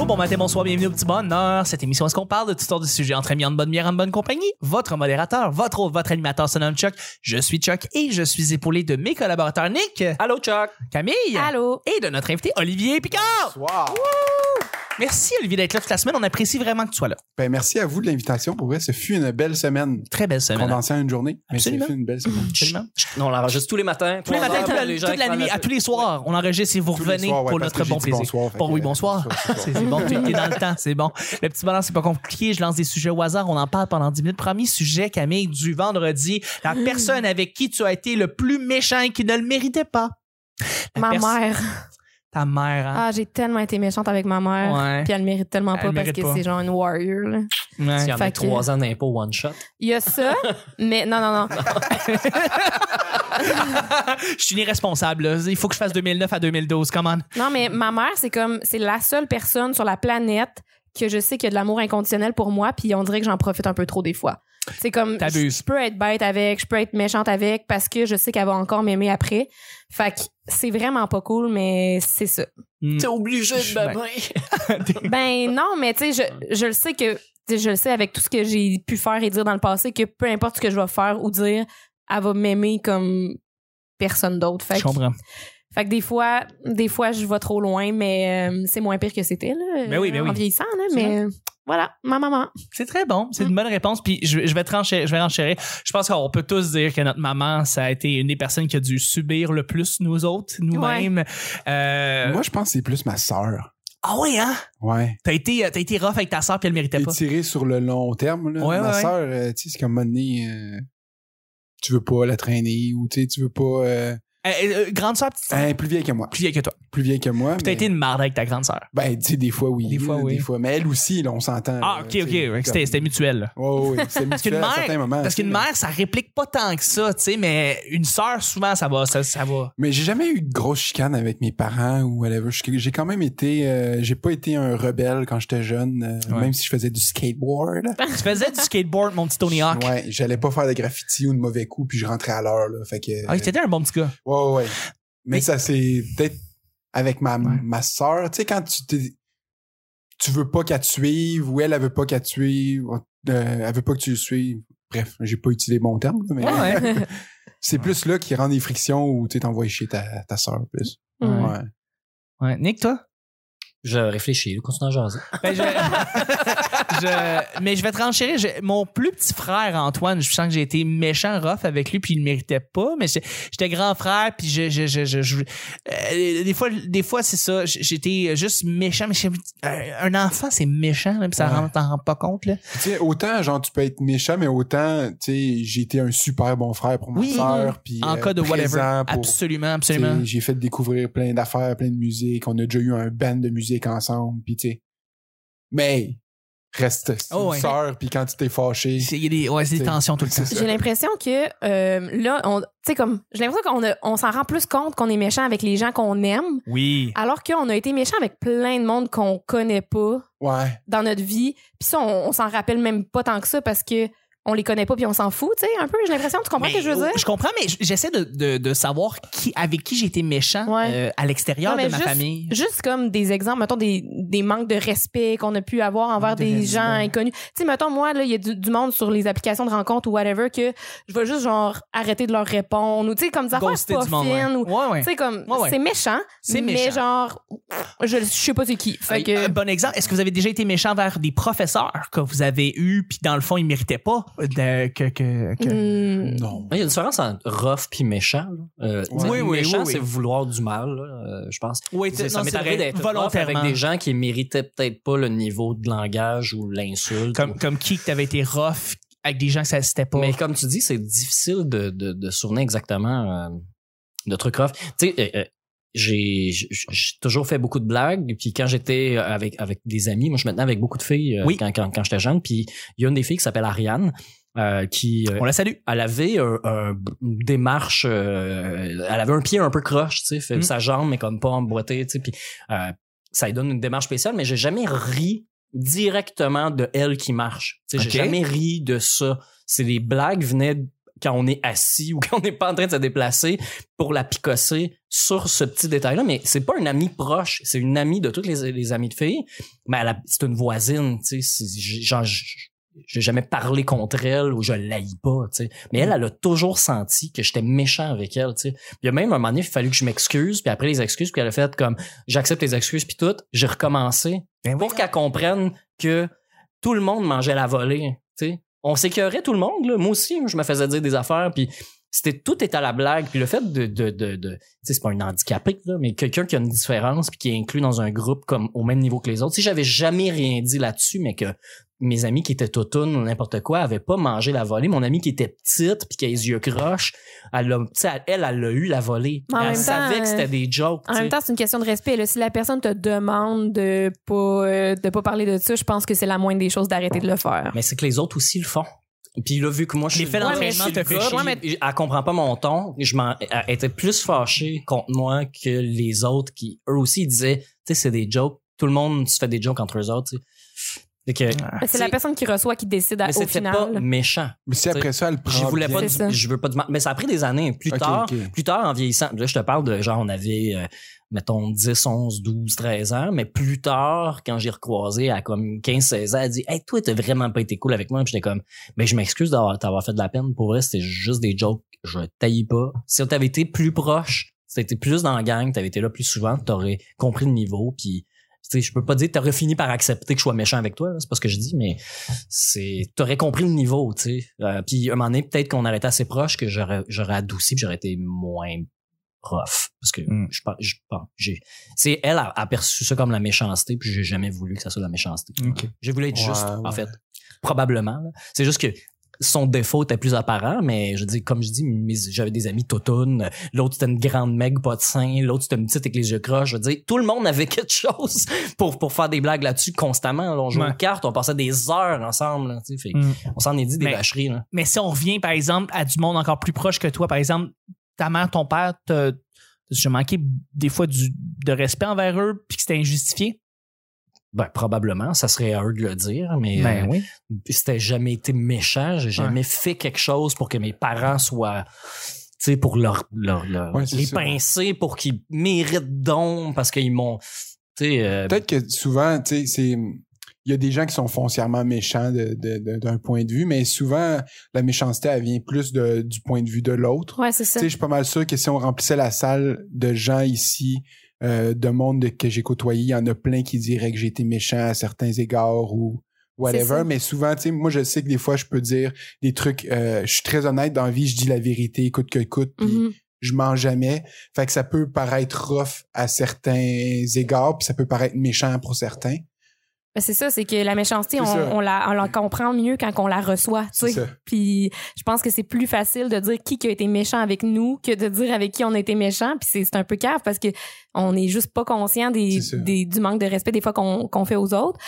Bonjour, bon matin, bonsoir, bienvenue au petit bonheur. Cette émission, est-ce qu'on parle de toutes sortes de sujets? Entre amis, en bonne bière, en bonne compagnie? Votre modérateur, votre hôte, votre animateur se nomme Chuck. Je suis Chuck et je suis épaulé de mes collaborateurs Nick, Allô, Chuck. Camille Allô? et de notre invité Olivier Picard. Wow. Merci Olivier d'être là toute la semaine. On apprécie vraiment que tu sois là. Ben, merci à vous de l'invitation. Pour vrai, ce fut une belle semaine. Très belle semaine. Condensée en une journée. Mais Absolument. ça fut une belle semaine. Absolument. Non, on l'enregistre tous les matins. Tous les matins, toute la, nuit, à tous les soirs, on enregistre et vous revenez pour notre bon plaisir. bonsoir, oui, bonsoir. bon, tu es dans le temps, c'est bon. Le petit bonheur, c'est pas compliqué. Je lance des sujets au hasard. On en parle pendant 10 minutes. Premier sujet, Camille, du vendredi. La personne avec qui tu as été le plus méchant et qui ne le méritait pas. La Ma mère. Ta mère, hein? Ah, j'ai tellement été méchante avec ma mère. Ouais. Puis elle le mérite tellement Elle pas parce que c'est genre une warrior. Là. Ouais. Y en a Fait que- trois ans d'impôt one shot. Il y a ça, mais non, non, non. je suis irresponsable. là. Il faut que je fasse 2009 à 2012. Come on. Non, mais ma mère, c'est comme, c'est la seule personne sur la planète que je sais qu'il y a de l'amour inconditionnel pour moi, puis on dirait que j'en profite un peu trop des fois. C'est comme, je je peux être bête avec, je peux être méchante avec parce que je sais qu'elle va encore m'aimer après. Fait que c'est vraiment pas cool, mais c'est ça. Hmm. obligé de m'aimer. Ben non, mais tu sais, je, je le sais que je le sais avec tout ce que j'ai pu faire et dire dans le passé que peu importe ce que je vais faire ou dire, elle va m'aimer comme personne d'autre. Fait, Je que- comprends. fait que des fois, des fois je vais trop loin, mais euh, c'est moins pire que c'était là. Ben oui, ben en oui. vieillissant là, mais voilà, ma maman. C'est très bon. C'est Mm. une bonne réponse. Puis je, je vais trancher, je vais renchérir. Je pense qu'on peut tous dire que notre maman, ça a été une des personnes qui a dû subir le plus nous autres, nous-mêmes. Euh, Moi, je pense que c'est plus ma sœur. ah oui, hein? Ouais. T'as été, t'as été rough avec ta soeur puis elle méritait pas. Étiré sur le long terme. Là. Ouais, ma ouais, sœur, euh, tu sais, c'est comme un moment donné, euh, tu veux pas la traîner ou tu sais, tu veux pas. euh, Euh, euh, grande soeur, petite sœur? hein, plus vieille que moi. Plus vieille que toi. Plus vieille que moi. Puis t'as mais- été une marde avec ta grande sœur? Ben, tu sais, des fois, oui. Des fois, oui. Des fois. Mais elle aussi, là, on s'entend. Ah, ok, ok. comme- C'était, c'était mutuel. là. Parce qu'une mutuel à mère, certains moments. parce qu'une mère, ça réplique pas tant que ça, tu sais, mais une sœur, souvent, ça va, ça, ça va. Mais j'ai jamais eu de grosse chicane avec mes parents ou whatever. J'ai quand même été, euh, j'ai pas été un rebelle quand j'étais jeune, euh, Ouais. même si je faisais du skateboard. Tu faisais du skateboard, mon petit Tony Hawk? Ouais, j'allais pas faire de graffiti ou de mauvais coups puis je rentrais à l'heure là. Fait que Ah, t'étais un bon petit gars. Ouais ouais. Mais, Mais- ça c'est peut-être avec ma Ouais. ma sœur, tu sais quand tu t'es tu veux pas qu'elle te suive ou elle elle veut pas qu'elle te suive, euh, elle veut pas que tu le suives. Bref, j'ai pas utilisé bon terme mais Ouais, ouais. c'est plus là qui rend des frictions où tu t'envoies chez ta ta sœur plus. Ouais. Ouais. Nick, toi? Je réfléchis, continue à jaser. Ben, je, je- mais je vais te renchérir. Je- mon plus petit frère, Antoine, je sens que j'ai été méchant, rough avec lui, puis il le méritait pas. Mais j'étais grand frère, puis je, je, je, je- je- euh, des fois, des fois c'est ça. J'étais juste méchant. Mais je- euh, un enfant, c'est méchant, là, puis ça Ouais. t'en rends pas compte. Là. Tu sais, autant, genre, tu peux être méchant, mais autant, tu sais, j'ai été un super bon frère pour ma Oui. sœur. puis, En euh, cas de whatever. pour- Absolument, absolument. J'ai fait découvrir plein d'affaires, plein de musique. On a déjà eu un band de musique ensemble, puis tu sais. Mais, reste Oh, ouais. sœur, puis quand tu t'es fâché... Il y a des, ouais, des tensions tout le temps. J'ai l'impression que euh, là, on, tu sais comme, j'ai l'impression qu'on on s'en rend plus compte qu'on est méchant avec les gens qu'on aime, Oui. alors qu'on a été méchant avec plein de monde qu'on connaît pas Ouais. dans notre vie. Puis ça, on, on s'en rappelle même pas tant que ça parce que on les connaît pas puis on s'en fout, tu sais, un peu. J'ai l'impression, tu comprends ce que je veux dire? Je comprends, mais j'essaie de, de, de savoir qui, avec qui j'ai été méchant Ouais. euh, à l'extérieur de ma juste- famille. Juste comme des exemples, mettons des, des manques de respect qu'on a pu avoir envers de des gens inconnus. Tu sais, mettons, moi, là, il y a du, du monde sur les applications de rencontres ou whatever que je vais juste, genre, arrêter de leur répondre ou, tu sais, comme des affaires pas du monde. ouais. fines ou, Ouais, tu sais, comme, c'est méchant, mais méchant. genre, je, je sais pas c'est qui. Fait que, Un bon exemple, est-ce que vous avez déjà été méchant vers des professeurs que vous avez eus, puis dans le fond, ils méritaient pas? De, que, que, que- hmm, Non. Il y a une différence entre rough puis méchant. Euh, Oui, oui, méchant, oui, oui. c'est vouloir du mal, là, euh, je pense. Oui, C'est- ça m'est arrivé d'être volontairement. avec des gens qui méritaient peut-être pas le niveau de langage ou l'insulte. Comme, ou- comme qui que t'avais été rough avec des gens que ça c'était pas. Mais comme tu dis, c'est difficile de, de, de souvenir exactement euh, de trucs rough. Tu sais, euh, euh, j'ai toujours fait beaucoup de blagues puis quand j'étais avec avec des amis moi je me tenais avec beaucoup de filles euh, Oui. quand quand, quand j'étais jeune puis il y a une des filles qui s'appelle Ariane euh, qui euh, On la salue. elle avait un, un- une démarche euh, elle avait un pied un peu croche tu sais fait Mm. sa jambe mais comme pas emboîtée tu sais puis euh, ça lui donne une démarche spéciale mais j'ai jamais ri directement de elle qui marche tu sais j'ai jamais ri de ça c'est les blagues venaient quand on est assis ou quand on n'est pas en train de se déplacer pour la picosser sur ce petit détail-là. Mais c'est pas une amie proche, c'est une amie de toutes les, les amies de filles. Mais c'est une voisine, tu sais. Genre, j'ai jamais parlé contre elle ou je l'haïs pas, tu sais. Mais elle, elle a toujours senti que j'étais méchant avec elle, tu sais. Puis il y a même un moment donné, il a fallu que je m'excuse, puis après les excuses, puis elle a fait comme j'accepte les excuses puis tout, j'ai recommencé Ben pour qu'elle comprenne que tout le monde mangeait la volée, tu sais. On s'écœurait tout le monde, là. Moi aussi, je me faisais dire des affaires, puis c'était tout est à la blague puis le fait de de de, de c'est pas un handicapé là mais quelqu'un qui a une différence puis qui est inclus dans un groupe comme au même niveau que les autres si j'avais jamais rien dit là-dessus mais que mes amis qui étaient toutounes ou n'importe quoi avaient pas mangé la volée mon amie qui était petite puis qui a les yeux croches elle a, tu sais, elle elle a eu la volée en elle même savait temps, que c'était des jokes En même temps, c'est une question de respect. là. Si la personne te demande de pas euh, de pas parler de ça, je pense que c'est la moindre des choses d'arrêter de le faire. Mais c'est que les autres aussi le font. Puis là, vu que moi, je suis d'entraînement fait chier. ouais, mais elle comprend pas mon ton. Je m'en, elle était plus fâchée contre moi que les autres qui, eux aussi, disaient, tu sais, c'est des jokes. Tout le monde se fait des jokes entre eux autres, tu c'est la personne qui reçoit qui décide à- mais au final. pas méchant. Mais si après ça, elle prend. Je voulais pas, du- je veux pas du mal. Mais ça a pris des années. Plus tard, plus tard, en vieillissant, là, je te parle de genre, on avait, euh, mettons, 10, 11, 12, 13 ans, mais plus tard, quand j'ai recroisé à comme 15, 16 ans, elle dit, hey, toi, t'as vraiment pas été cool avec moi. Puis j'étais comme, mais je m'excuse d'avoir, t'avoir fait de la peine. Pour vrai, c'était juste des jokes. Je taillis pas. Si on t'avait été plus proche, si t'avais été plus dans la gang, t'avais été là plus souvent, t'aurais compris le niveau, puis sais, je peux pas dire que t'aurais fini par accepter que je sois méchant avec toi, là, c'est pas ce que je dis, mais c'est t'aurais compris le niveau, tu sais. Euh, puis un moment donné, peut-être qu'on aurait été assez proche que j'aurais j'aurais adouci, puis j'aurais été moins rough parce que Mm. je pense je pense j'ai c'est elle a, a perçu ça comme la méchanceté puis j'ai jamais voulu que ça soit la méchanceté. Ok. J'ai voulu être Ouais, juste en fait. Probablement. là. C'est juste que son défaut était plus apparent, mais je dis comme je dis, j'avais des amis totounes, l'autre c'était une grande meg pas de sein, l'autre c'était une petite avec les yeux croches. Je veux dire, tout le monde avait quelque chose pour pour faire des blagues là-dessus constamment. On jouait Ouais. aux cartes, on passait des heures ensemble. là. Fait Mm. On s'en est dit des Mais- vacheries. Là. Mais si on revient, par exemple, à du monde encore plus proche que toi, par exemple, ta mère, ton père, t'as manqué des fois du, de respect envers eux puis que c'était injustifié? Ben, probablement, ça serait à eux de le dire, mais Ben euh, oui. c'était jamais été méchant. J'ai jamais fait quelque chose pour que mes parents soient, tu sais, pour leur, leur, leur- Ouais, c'est les pincer pour qu'ils méritent donc parce qu'ils m'ont, tu sais, euh, Peut-être que souvent, tu sais, c'est. Il y a des gens qui sont foncièrement méchants de- de- de- d'un point de vue, mais souvent, la méchanceté, elle vient plus de- du point de vue de l'autre. Ouais, c'est ça. Tu sais, je suis pas mal sûr que si on remplissait la salle de gens ici, euh, de monde de- que j'ai côtoyé, il y en a plein qui diraient que j'ai été méchant à certains égards ou whatever. Mais souvent, tu sais, moi, je sais que des fois, je peux dire des trucs. euh, je suis très honnête dans la vie, je dis la vérité, coûte que coûte, puis Mhm. je mens jamais. Fait que ça peut paraître rough à certains égards, puis ça peut paraître méchant pour certains. Ben, c'est ça, c'est que la méchanceté, on, la, on la comprend mieux quand on la reçoit. tu C'est sais. ça. Puis je pense que c'est plus facile de dire qui qui a été méchant avec nous que de dire avec qui on a été méchant. Puis c'est, c'est un peu cave parce que on n'est juste pas conscient des, des- du manque de respect des fois qu'on, qu'on fait aux autres.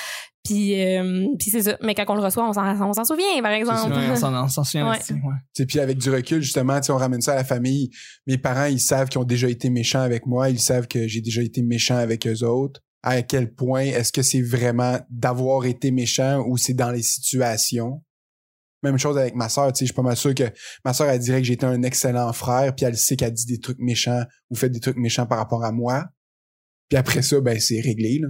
Puis, euh, puis c'est ça. Mais quand on le reçoit, on s'en, on s'en souvient, par exemple. Ouais, on s'en- on s'en souvient Ouais. aussi, ouais. Puis avec du recul, justement, tu sais, on ramène ça à la famille. Mes parents, ils savent qu'ils ont déjà été méchants avec moi. Ils savent que j'ai déjà été méchant avec eux autres. À quel point est-ce que c'est vraiment d'avoir été méchant ou c'est dans les situations? Même chose avec ma sœur, tu sais, je suis pas mal sûr que ma sœur, elle dirait que j'étais un excellent frère, puis elle sait qu'elle dit des trucs méchants ou fait des trucs méchants par rapport à moi. Puis après ça, ben, c'est réglé, là.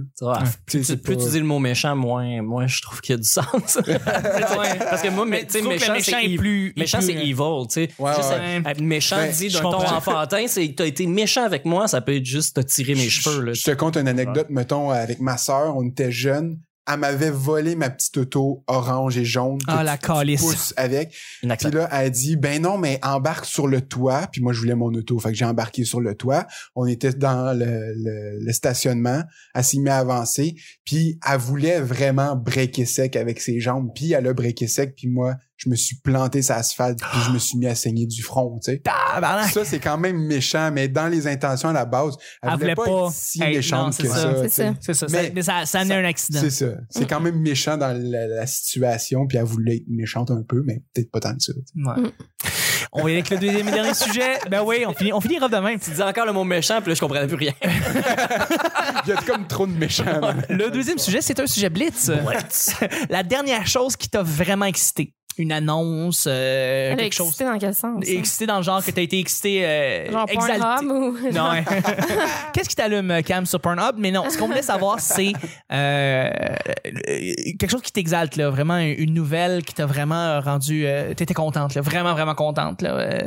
plus, Tu plus tu pas- dis le mot méchant, moins, moins je trouve qu'il y a du sens. Parce que moi, mais, méchant, le méchant c'est est evil. plus. Méchant, est c'est plus- evil, tu sais. Ouais, Juste ouais. méchant Ben, dit je d'un ton comprends. enfantin, c'est t'as été méchant avec moi, ça peut être juste te tirer mes cheveux, là. Je te conte une anecdote, mettons, avec ma sœur, on était jeunes. Elle m'avait volé ma petite auto orange et jaune. que Ah, tu la pousses avec. Puis là, elle a dit, ben non, mais embarque sur le toit. Puis moi, je voulais mon auto. Fait que j'ai embarqué sur le toit. On était dans le, le, le stationnement. Elle s'y met à avancer. Puis elle voulait vraiment breaker sec avec ses jambes. Puis elle a breaké sec. Puis moi, je me suis planté sur l'asphalte. Puis je me suis mis à saigner du front, tu sais. Tabarnak! Ça, c'est quand même méchant. Mais dans les intentions à la base, elle, Elle voulait pas, pas être si méchante c'est que ça. ça. C'est ça. C'est ça, Mais ça, mais ça, un accident. C'est ça. C'est quand même méchant dans la, la situation, puis elle voulait être méchante un peu, mais peut-être pas tant que ça. Ouais. Mm. On va y aller avec le deuxième et dernier sujet. Ben oui, on finit, on finit de même. Tu dis encore le mot méchant, puis là, je comprenais plus rien. Il y a comme trop de méchants. Le deuxième sujet, c'est un sujet blitz. La dernière chose qui t'a vraiment excité. Une annonce, euh, Elle quelque chose. excité dans quel sens? hein? Excité dans le genre que t'as été excité, euh, Genre exalté. Ou... Non. hein. Qu'est-ce qui t'allume, Cam, sur Pornhub? Mais non, ce qu'on voulait savoir, c'est euh, quelque chose qui t'exalte, là. Vraiment, une nouvelle qui t'a vraiment rendu... Euh, T'étais contente, là. Vraiment, vraiment contente, là.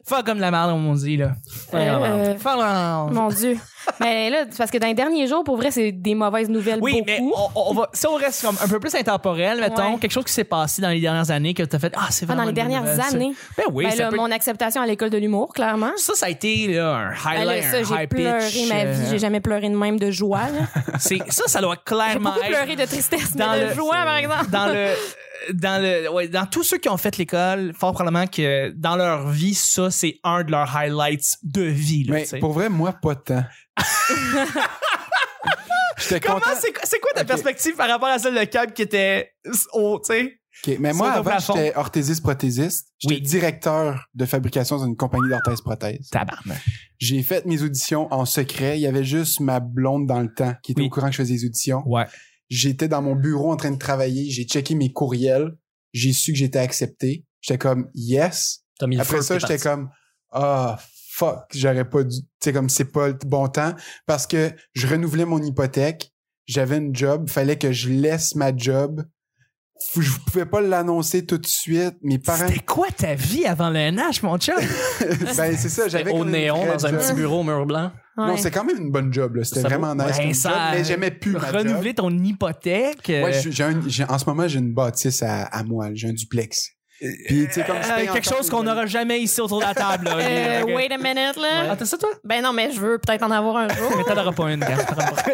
Euh, Fuck comme la merde, on dit, là. Euh, Fuck la merde. Mon Dieu. Mais là, parce que dans les derniers jours, pour vrai, c'est des mauvaises nouvelles Oui, beaucoup. mais on, on va, si on reste comme un peu plus intemporel, mettons, Ouais. quelque chose qui s'est passé dans les dernières années que t'as fait, ah, c'est Ah, vraiment dans les dernières nouvelle, ça. années. Ben oui, Ben ça, là, peut- mon acceptation à l'école de l'humour, clairement. ça, ça a été là, un Ben highlight, là, ça, un j'ai pleuré pitch, ma vie. euh, J'ai jamais pleuré de même de joie. là. ça, ça doit J'ai clairement beaucoup être pleuré de tristesse, dans mais de le- joie, par exemple. dans le dans le ouais, dans tous ceux qui ont fait l'école fort probablement que dans leur vie ça c'est un de leurs highlights de vie là, Mais pour vrai, moi, pas tant. J'étais comment content. c'est quoi- c'est quoi ta perspective par rapport à celle de Cab qui était au tu sais Ok, Mais moi, avant, j'étais orthésiste-prothésiste. J'étais Oui. directeur de fabrication dans une compagnie d'orthèse-prothèse. tabarnak J'ai fait mes auditions en secret. Il y avait juste ma blonde dans le temps qui était Oui. au courant que je faisais des auditions. ouais J'étais dans mon bureau en train de travailler. J'ai checké mes courriels. J'ai su que j'étais accepté. J'étais comme yes. Après ça, j'étais comme ah fuck, j'aurais pas dû. Tu sais comme c'est pas le bon temps parce que je renouvelais mon hypothèque. J'avais une job. Fallait que je laisse ma job. Je pouvais pas l'annoncer tout de suite. Mes parents. c'était quoi ta vie avant le NH mon chum? Ben c'est ça. J'avais au néon dans un job. petit bureau au mur blanc. Non, c'est quand même une bonne job. là. C'était vraiment nice Ben, ça- job, mais j'aimais plus ma job. renouveler ton hypothèque euh, Ouais, un- j'ai- en ce moment, j'ai une bâtisse à, à moi. J'ai un duplex. Puis, tu sais, comme je euh, quelque encore chose qu'on n'aura jamais ici autour de la table là. Euh, Ok? wait a minute, là. ah t'as ça toi? Ben non, mais je veux peut-être en avoir un jour. Mais t'en auras pas une, Cam. T'en auras pas.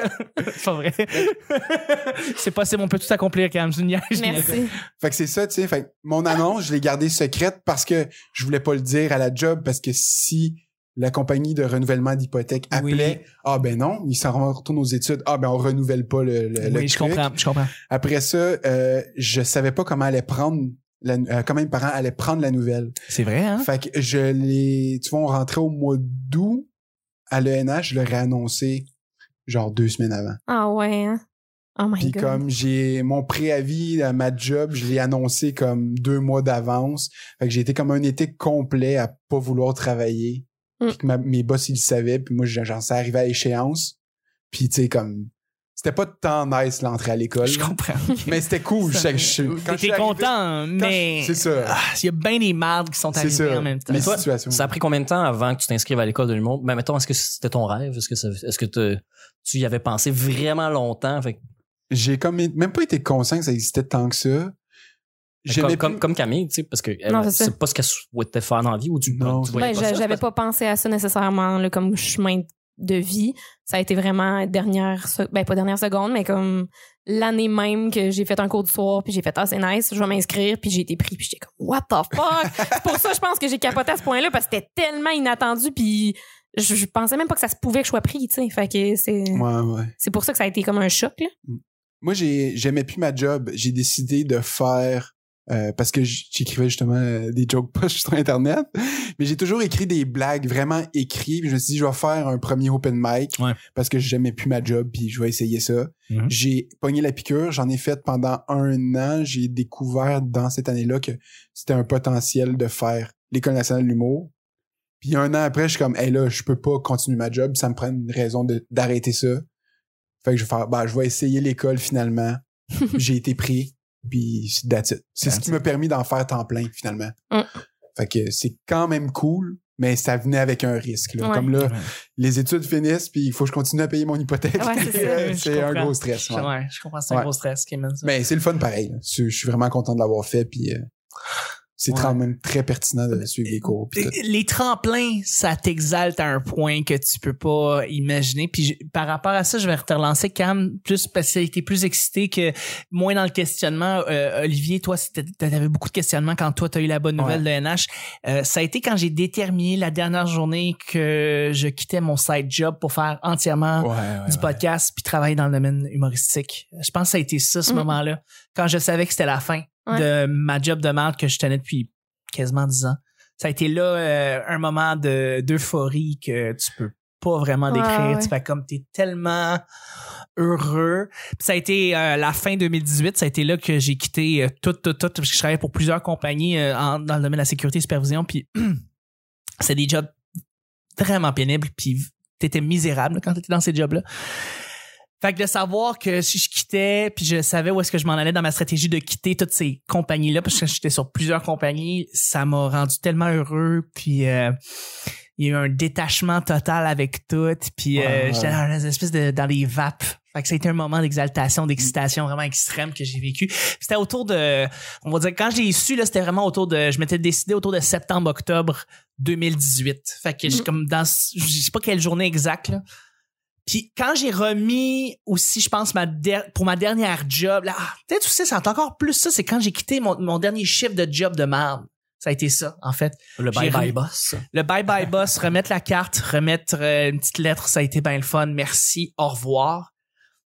C'est pas vrai. c'est possible, on peut tout accomplir, Cam. Je niaise, je niaise. Merci. Fait que c'est ça, tu sais. Fait que mon annonce, je l'ai gardée secrète parce que je voulais pas le dire à la job parce que si la compagnie de renouvellement d'hypothèque appelait, ah ben non, ils s'en retournent aux études, ah ben on renouvelle pas le, le, le Oui, je truc. comprends, je comprends. Après ça, euh, je savais pas comment allait prendre la, euh, mes parents allaient prendre la nouvelle. C'est vrai, hein? Fait que je l'ai, tu vois, on rentrait au mois d'août à l'ENH, je leur ai annoncé genre deux semaines avant. Ah ouais, hein? Oh my Puis god. comme j'ai mon préavis à ma job, je l'ai annoncé comme deux mois d'avance. Fait que j'ai été comme un été complet à pas vouloir travailler. Mm. Puis que ma- mes boss ils le savaient, puis moi j'en sais arrivé à l'échéance. Puis tu sais comme c'était pas tant nice l'entrée à l'école, Je comprends. mais c'était cool. Arrivé- content, mais. C'est ça. Ah, Il y a bien des mardes qui sont arrivées ça. en même temps. Les toi. Ça a pris combien de temps avant que tu t'inscrives à l'école de l'humour? Ben, mettons, est-ce que c'était ton rêve? Est-ce que, ça- est-ce que te- tu y avais pensé vraiment longtemps? Fait J'ai comme même pas été conscient que ça existait tant que ça. Comme, comme, plus- comme Camille, tu sais, parce que c'est pas ce qu'elle souhaitait faire dans la vie ou tu, Non. Ben, j'avais pas pensé à ça nécessairement là, comme chemin de vie. Ça a été vraiment dernière, ben pas dernière seconde, mais comme l'année même que j'ai fait un cours du soir, puis j'ai fait ah c'est nice, je vais m'inscrire, puis j'ai été pris, puis j'étais comme what the fuck? c'est pour ça je pense que j'ai capoté à ce point-là parce que c'était tellement inattendu, puis je, je pensais même pas que ça se pouvait que je sois pris, tu sais. Fait que c'est Ouais, ouais. c'est pour ça que ça a été comme un choc là. Moi, j'ai j'aimais plus ma job. J'ai décidé de faire euh, parce que j'écrivais justement euh, des joke posts sur internet, mais j'ai toujours écrit des blagues vraiment écrites. Puis je me suis dit, je vais faire un premier open mic Ouais. parce que j'aimais plus ma job, puis je vais essayer ça. Mhm. J'ai pogné la piqûre, j'en ai fait pendant un an. J'ai découvert dans cette année-là que c'était un potentiel de faire l'école nationale de l'humour. Puis un an après, je suis comme, hey là, je peux pas continuer ma job, ça me prend une raison de- d'arrêter ça. Fait que je vais faire, bah, je vais essayer l'école finalement. J'ai été pris, puis c'est that's it. C'est ce qui m'a permis d'en faire temps plein finalement. Mm. Fait que c'est quand même cool, mais ça venait avec un risque. là. Ouais. Comme là, Ouais. les études finissent, puis il faut que je continue à payer mon hypothèque. Ouais, c'est un gros stress. ouais. Ouais, je comprends. C'est un Ouais. gros stress qui mène ça. Mais c'est le fun pareil. je suis vraiment content de l'avoir fait, puis euh, c'est Ouais. quand même très pertinent de suivre les cours. tout. les tremplins, ça t'exalte à un point que tu peux pas imaginer. Puis je- par rapport à ça, je vais te relancer Cam plus parce que été plus excité que moins dans le questionnement. Euh, Olivier, toi, t'avais beaucoup de questionnements quand toi t'as eu la bonne nouvelle de NH. Euh, ça a été quand j'ai déterminé la dernière journée que je quittais mon side job pour faire entièrement Ouais, ouais, du podcast puis travailler dans le domaine humoristique. Je pense que ça a été ça ce Mm. moment-là quand je savais que c'était la fin Ouais. de ma job de merde que je tenais depuis quasiment dix ans. Ça a été là euh, un moment de d'euphorie que tu peux pas vraiment décrire. Ouais. Tu fais comme t'es tellement heureux. Puis ça a été euh, la fin 2018, ça a été là que j'ai quitté euh, tout, tout, tout, parce que je travaillais pour plusieurs compagnies euh, en- dans le domaine de la sécurité et supervision. Puis c'est des jobs vraiment pénibles. Puis t'étais misérable quand t'étais dans ces jobs-là. Fait que de savoir que si je quittais, puis je savais où est-ce que je m'en allais dans ma stratégie de quitter toutes ces compagnies-là, parce que j'étais sur plusieurs compagnies, ça m'a rendu tellement heureux, puis euh, il y a eu un détachement total avec tout, puis euh, Ouais. j'étais dans une espèce de dans les vapes. Fait que ça a été un moment d'exaltation, d'excitation vraiment extrême que j'ai vécu. C'était autour de, on va dire, quand j'ai su, là, c'était vraiment autour de, je m'étais décidé autour de septembre-octobre 2018. Fait que j'ai Mhm. comme dans, je sais pas quelle journée exacte, là. Puis quand j'ai remis aussi, je pense, ma der- pour ma dernière job, là, ah, peut-être tu sais, c'est encore plus ça, c'est quand j'ai quitté mon, mon dernier chiffre de job de merde. Ça a été ça, en fait. Le bye-bye boss. Le bye-bye boss, remettre la carte, remettre euh, une petite lettre, ça a été bien le fun. Merci, au revoir.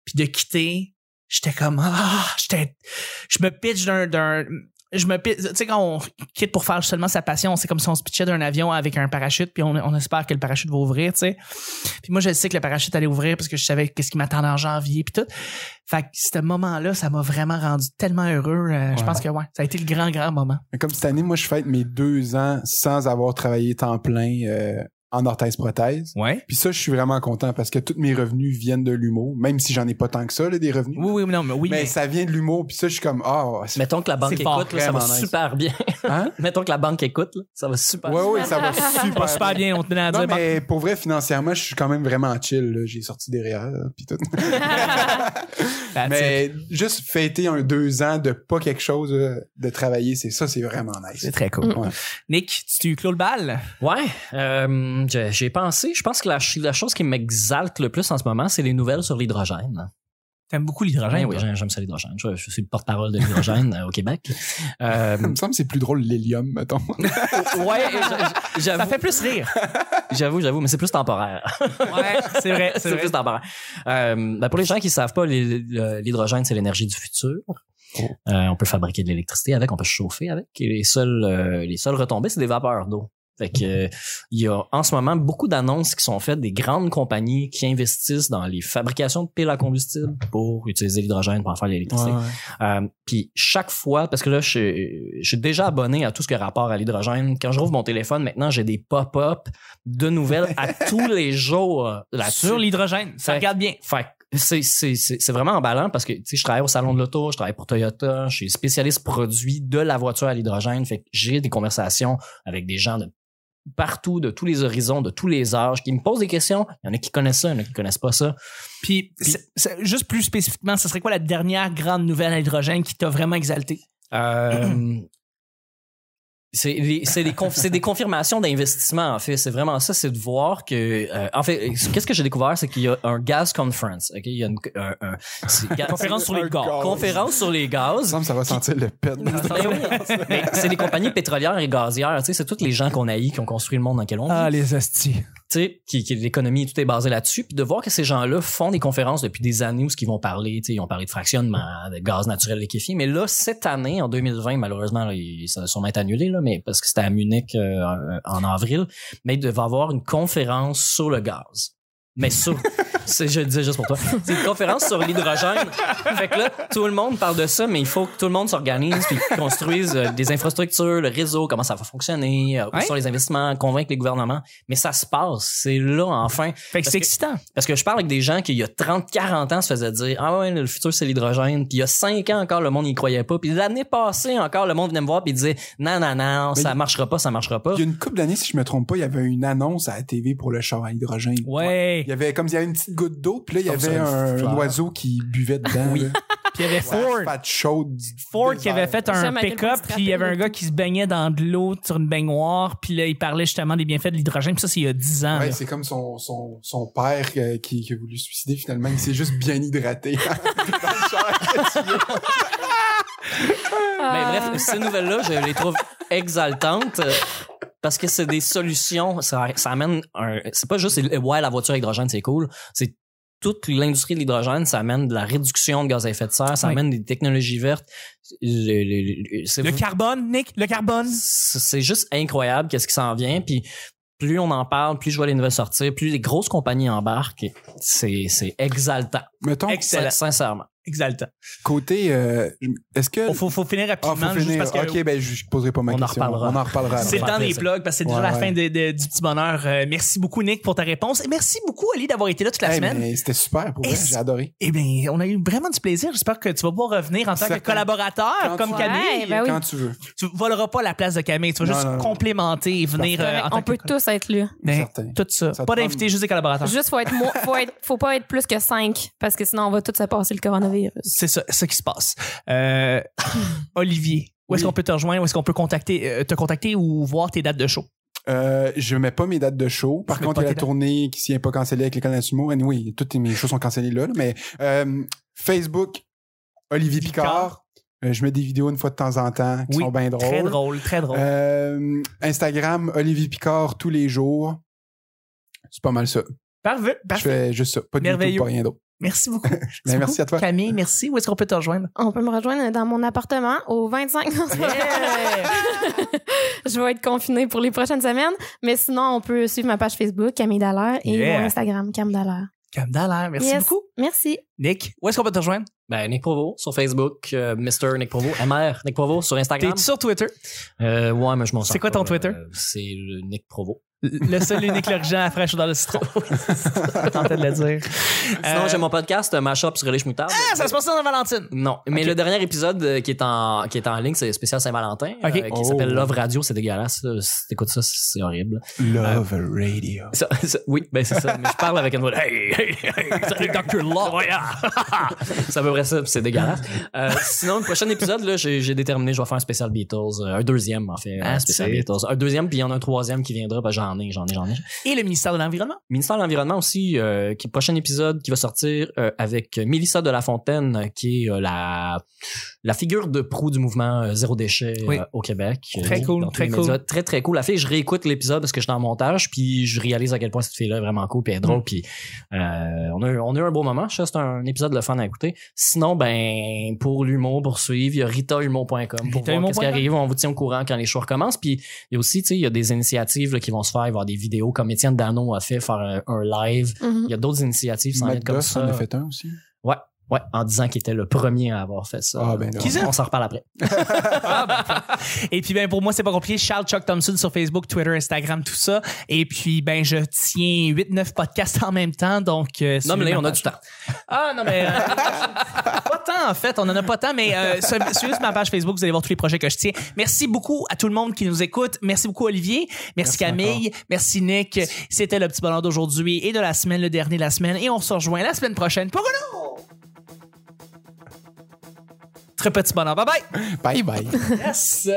Puis de quitter, j'étais comme, ah, j'étais, je me pitch d'un, d'un, je me tu sais, quand on quitte pour faire seulement sa passion, c'est comme si on se pitchait d'un avion avec un parachute, puis on, on espère que le parachute va ouvrir, tu sais. Puis moi, je sais que le parachute allait ouvrir parce que je savais qu'est-ce qui m'attendait en janvier, puis tout. Fait que ce moment-là, ça m'a vraiment rendu tellement heureux. euh, Je pense que ouais, ça a été le grand, grand moment. Comme cette année, moi, je fête mes deux ans sans avoir travaillé temps plein euh, en orthèse-prothèse. Ouais. Puis ça, je suis vraiment content parce que tous mes revenus viennent de l'humour, même si j'en ai pas tant que ça, là, des revenus. Oui, oui, non, mais oui. mais mais- ça vient de l'humour, puis ça, je suis comme, ah, c'est- Mettons que la banque écoute, là, ça va nice. super bien. hein? Mettons que la banque écoute, là, ça va super Ouais, bien. ouais, ça va super, super bien, on tenait à Non, dire. mais pour vrai, financièrement, je suis quand même vraiment chill. là. J'ai sorti là, puis tout. Mais juste fêter un deux ans de pas quelque chose, là, de travailler, c'est ça, c'est vraiment nice. C'est très cool. Ouais. Nick, tu clôt le bal? Ouais, euh, j'ai pensé, je pense que la chose qui m'exalte le plus en ce moment, c'est les nouvelles sur l'hydrogène. T'aimes beaucoup l'hydrogène? Ouais, oui, j'aime ça l'hydrogène. Je, je suis le porte-parole de l'hydrogène euh, au Québec. Euh, Il me semble que c'est plus drôle l'hélium, mettons. ouais, j- Ça j'avoue, fait plus rire. j'avoue, j'avoue, mais c'est plus temporaire. Ouais, c'est vrai, c'est plus temporaire. Euh, ben, pour les gens qui savent pas, l'hydrogène, c'est l'énergie du futur. Oh. Euh, on peut fabriquer de l'électricité avec, on peut se chauffer avec. Et les seules, euh, les seules retombées, c'est des vapeurs d'eau. Fait que, euh, il y a en ce moment beaucoup d'annonces qui sont faites des grandes compagnies qui investissent dans les fabrications de piles à combustible pour utiliser l'hydrogène pour en faire l'électricité. Euh, puis chaque fois, parce que là, je, suis- je suis déjà abonné à tout ce qui a rapport à l'hydrogène. Quand je rouvre mon téléphone, maintenant, j'ai des pop-up de nouvelles à tous les jours là-dessus. Sur l'hydrogène, ça Fait- regarde bien. Fait que c'est, c'est, c'est, c'est vraiment emballant parce que tu sais, je travaille au salon de l'auto, je travaille pour Toyota, je suis spécialiste produit de la voiture à l'hydrogène. Fait que j'ai des conversations avec des gens de partout, de tous les horizons, de tous les âges, qui me posent des questions. Il y en a qui connaissent ça, il y en a qui connaissent pas ça. Puis, c'est- c'est- juste plus spécifiquement, ce serait quoi la dernière grande nouvelle à l'hydrogène qui t'a vraiment exalté? Euh, c'est des, conf- c'est des confirmations d'investissement en fait c'est vraiment ça c'est de voir que euh, en fait qu'est-ce que j'ai découvert c'est qu'il y a un gas conference ok? Il y a une un, un- Conférence sur les gaz. gaz. conférence sur les gaz que ça va sentir le pet. Ben. Mais c'est des compagnies pétrolières et gazières, tu sais, c'est toutes les gens qu'on haït qui ont construit le monde dans lequel on vit, Ah, les hosties. Sais, qui, qui l'économie tout est basé là-dessus, puis de voir que ces gens-là font des conférences depuis des années où ce qu'ils vont parler, ils ont parlé de fractionnement, de gaz naturel liquéfié, mais là cette année en 2020 malheureusement là, il- ça va sûrement être annulé là, mais parce que c'était à Munich euh, en avril, mais il devait avoir une conférence sur le gaz. Mais c'est, je le dis juste pour toi. C'est une conférence sur l'hydrogène. Fait que là, tout le monde parle de ça, mais il faut que tout le monde s'organise puis construise euh, des infrastructures, le réseau, comment ça va fonctionner, euh, où sont les investissements, convaincre les gouvernements. Mais ça se passe. C'est là, enfin. Fait que Parce c'est que- excitant. Parce que je parle avec des gens qui, il y a 30, 40 ans, se faisaient dire, ah ouais, le futur, c'est l'hydrogène. Puis il y a 5 ans encore, le monde n'y croyait pas. Puis l'année passée encore, le monde venait me voir puis il disait, non, non, non, Mais ça il- marchera pas, ça marchera pas. Il y a une couple d'années, si je me trompe pas, il y avait une annonce à la TV pour le char à hydrogène. Ouais. Il y avait comme il y avait une petite goutte d'eau, puis là il y avait un, oiseau qui buvait dedans. Oui. Puis il y avait Ford. Chaude. Ford qui avait fait un pick-up, puis il y avait un gars qui se baignait dans de l'eau sur une baignoire, puis là, il parlait justement des bienfaits de l'hydrogène, puis ça, c'est il y a 10 ans. Ouais, c'est comme son, son, son père euh, qui, qui a voulu se suicider finalement. Il s'est juste bien hydraté. Char. Mais bref, ces nouvelles-là, je les trouve exaltantes. Parce que c'est des solutions, ça, ça amène un, c'est pas juste, ouais, la voiture à hydrogène, c'est cool. C'est toute l'industrie de l'hydrogène, ça amène de la réduction de gaz à effet de serre, ça Oui. amène des technologies vertes. Le, le- le- Le carbone, Nick, le carbone. c'est juste incroyable qu'est-ce qui s'en vient puis plus on en parle, plus je vois les nouvelles sortir, plus les grosses compagnies embarquent. C'est, c'est exaltant. Mettons, Excellent. Sin- Sincèrement. Exaltant. côté, euh, est-ce que... Il faut, faut finir Ah, rapidement, faut juste parce que ok, ben, je poserai pas ma On en question. reparlera. On en reparlera. c'est le va temps faire des plaisir. plugs parce que c'est déjà Ouais, la ouais. fin de- de- du petit bonheur. Euh, merci beaucoup, Nick, pour ta réponse. Et merci beaucoup, Ali, d'avoir été là toute la Hey, semaine. C'était super, pour. Est-ce- J'ai adoré. Eh bien, on a eu vraiment du plaisir. J'espère que tu vas pouvoir revenir en tant que collaborateur, Quand comme tu- Camille. Ouais, ben oui. Quand tu veux. Tu voleras pas la place de Camille. Tu vas Non, juste non, non. complémenter et venir euh, en tant On peut que tous être là. Ben, tout ça. Pas d'inviter, juste des collaborateurs. Juste, faut être, mo- faut être, faut pas être plus que cinq, parce que sinon, on va tous se passer le coronavirus. C'est ça, ce qui se passe. Euh, Olivier, où est-ce Oui. qu'on peut te rejoindre? Où est-ce qu'on peut contacter, euh, te contacter ou voir tes dates de show? Euh, je mets pas mes dates de show. Par contre, il y a la tournée qui s'y est pas cancellée avec l'école d'Asumo. Anyway, toutes mes shows sont cancellées là, mais euh, Facebook, Olivier Picard. Picard. Euh, je mets des vidéos une fois de temps en temps qui Oui, sont bien drôles. Très drôle, très drôle. Euh, Instagram, Olivier Picard tous les jours. C'est pas mal ça. Parfait. Je parfait. fais juste ça. Pas de Merveilleux. YouTube, pas rien d'autre. Merci beaucoup. Ben, merci à toi. Camille, merci. Où est-ce qu'on peut te rejoindre? On peut me rejoindre dans mon appartement au 25. Non, c'est pas vrai. je vais être confinée pour les prochaines semaines. Mais sinon, on peut suivre ma page Facebook, Camille Dallaire, et Yeah. mon Instagram, Cam Dallaire. Cam Dallaire, merci Yes. beaucoup. Merci. Nick, où est-ce qu'on peut te rejoindre? Ben, Nick Provo sur Facebook, euh, Mr. Nick Provo, MR Nick Provo sur Instagram. T'es sur Twitter? Euh, ouais, mais je m'en sors C'est quoi pas, ton Twitter? euh, c'est le Nick Provo. Le seul unique l'origine à fraîche dans le citron. Tentais de le dire. Sinon, Euh, j'ai mon podcast, euh, Mashup sur les schmoutards. Ah, ça se passe dans Valentine. Non, mais le dernier épisode euh, qui est en qui est en ligne, c'est spécial Saint-Valentin, Ok. euh, qui Oh. s'appelle Love Radio, c'est dégueulasse. Si t'écoutes ça, c'est horrible. Love Radio. Ça- ça- oui, ben c'est ça. Mais je parle avec une voix. Hey, hey, hey, salut Dr. Love. c'est à peu près ça, c'est dégueulasse. Euh, sinon, le prochain épisode, là, j'ai, déterminé, je vais faire un spécial Beatles, un deuxième en fait, Ah, un spécial Beatles, un deuxième, puis il y en a un troisième qui viendra. Ben j'en ai, j'en ai, j'en ai. Et le ministère de l'Environnement? Ministère de l'Environnement aussi, euh, qui prochain épisode qui va sortir euh, avec Mélissa de la Fontaine, qui est euh, la la figure de proue du mouvement euh, zéro déchet Oui. euh, au Québec. Très cool, très cool. médias. Très très cool. La fille, je réécoute l'épisode parce que je suis en montage, puis je réalise à quel point cette fille-là est vraiment cool, puis elle est drôle, Mm. puis euh, on a eu- on a eu un beau moment. Je c'est un épisode de fun à écouter. Sinon, ben pour l'humour, pour suivre, il y a ritahumour.com pour voir Ritahumour.com. qu'est-ce qui arrive. On vous tient au courant quand les shows recommencent. Puis il y a aussi, tu sais, il y a des initiatives là, qui vont se faire, il va y avoir des vidéos comme Étienne Dano a fait, faire un, un live. Mhm. Il y a d'autres initiatives sans Matt être comme Goss ça. en a fait un aussi. Ouais, ouais, en disant qu'il était le premier à avoir fait ça. Ah, ben. Qui ça? On s'en reparle après. Et puis, ben, pour moi, c'est pas compliqué. Charles Chuck Thompson sur Facebook, Twitter, Instagram, tout ça. Et puis, ben, je tiens 8-9 podcasts en même temps. Donc, euh, Non, mais là, on a page. du temps. Ah, non, mais. euh, pas tant, en fait. On en a pas tant, mais euh, su- suivez sur ma page Facebook. Vous allez voir tous les projets que je tiens. Merci beaucoup à tout le monde qui nous écoute. Merci beaucoup, Olivier. Merci, Merci Camille. Merci, Nick. C'était le petit bonheur d'aujourd'hui et de la semaine, le dernier de la semaine. Et on se rejoint la semaine prochaine pour un autre. Très petit bonheur. Bye bye. Bye bye. Yes.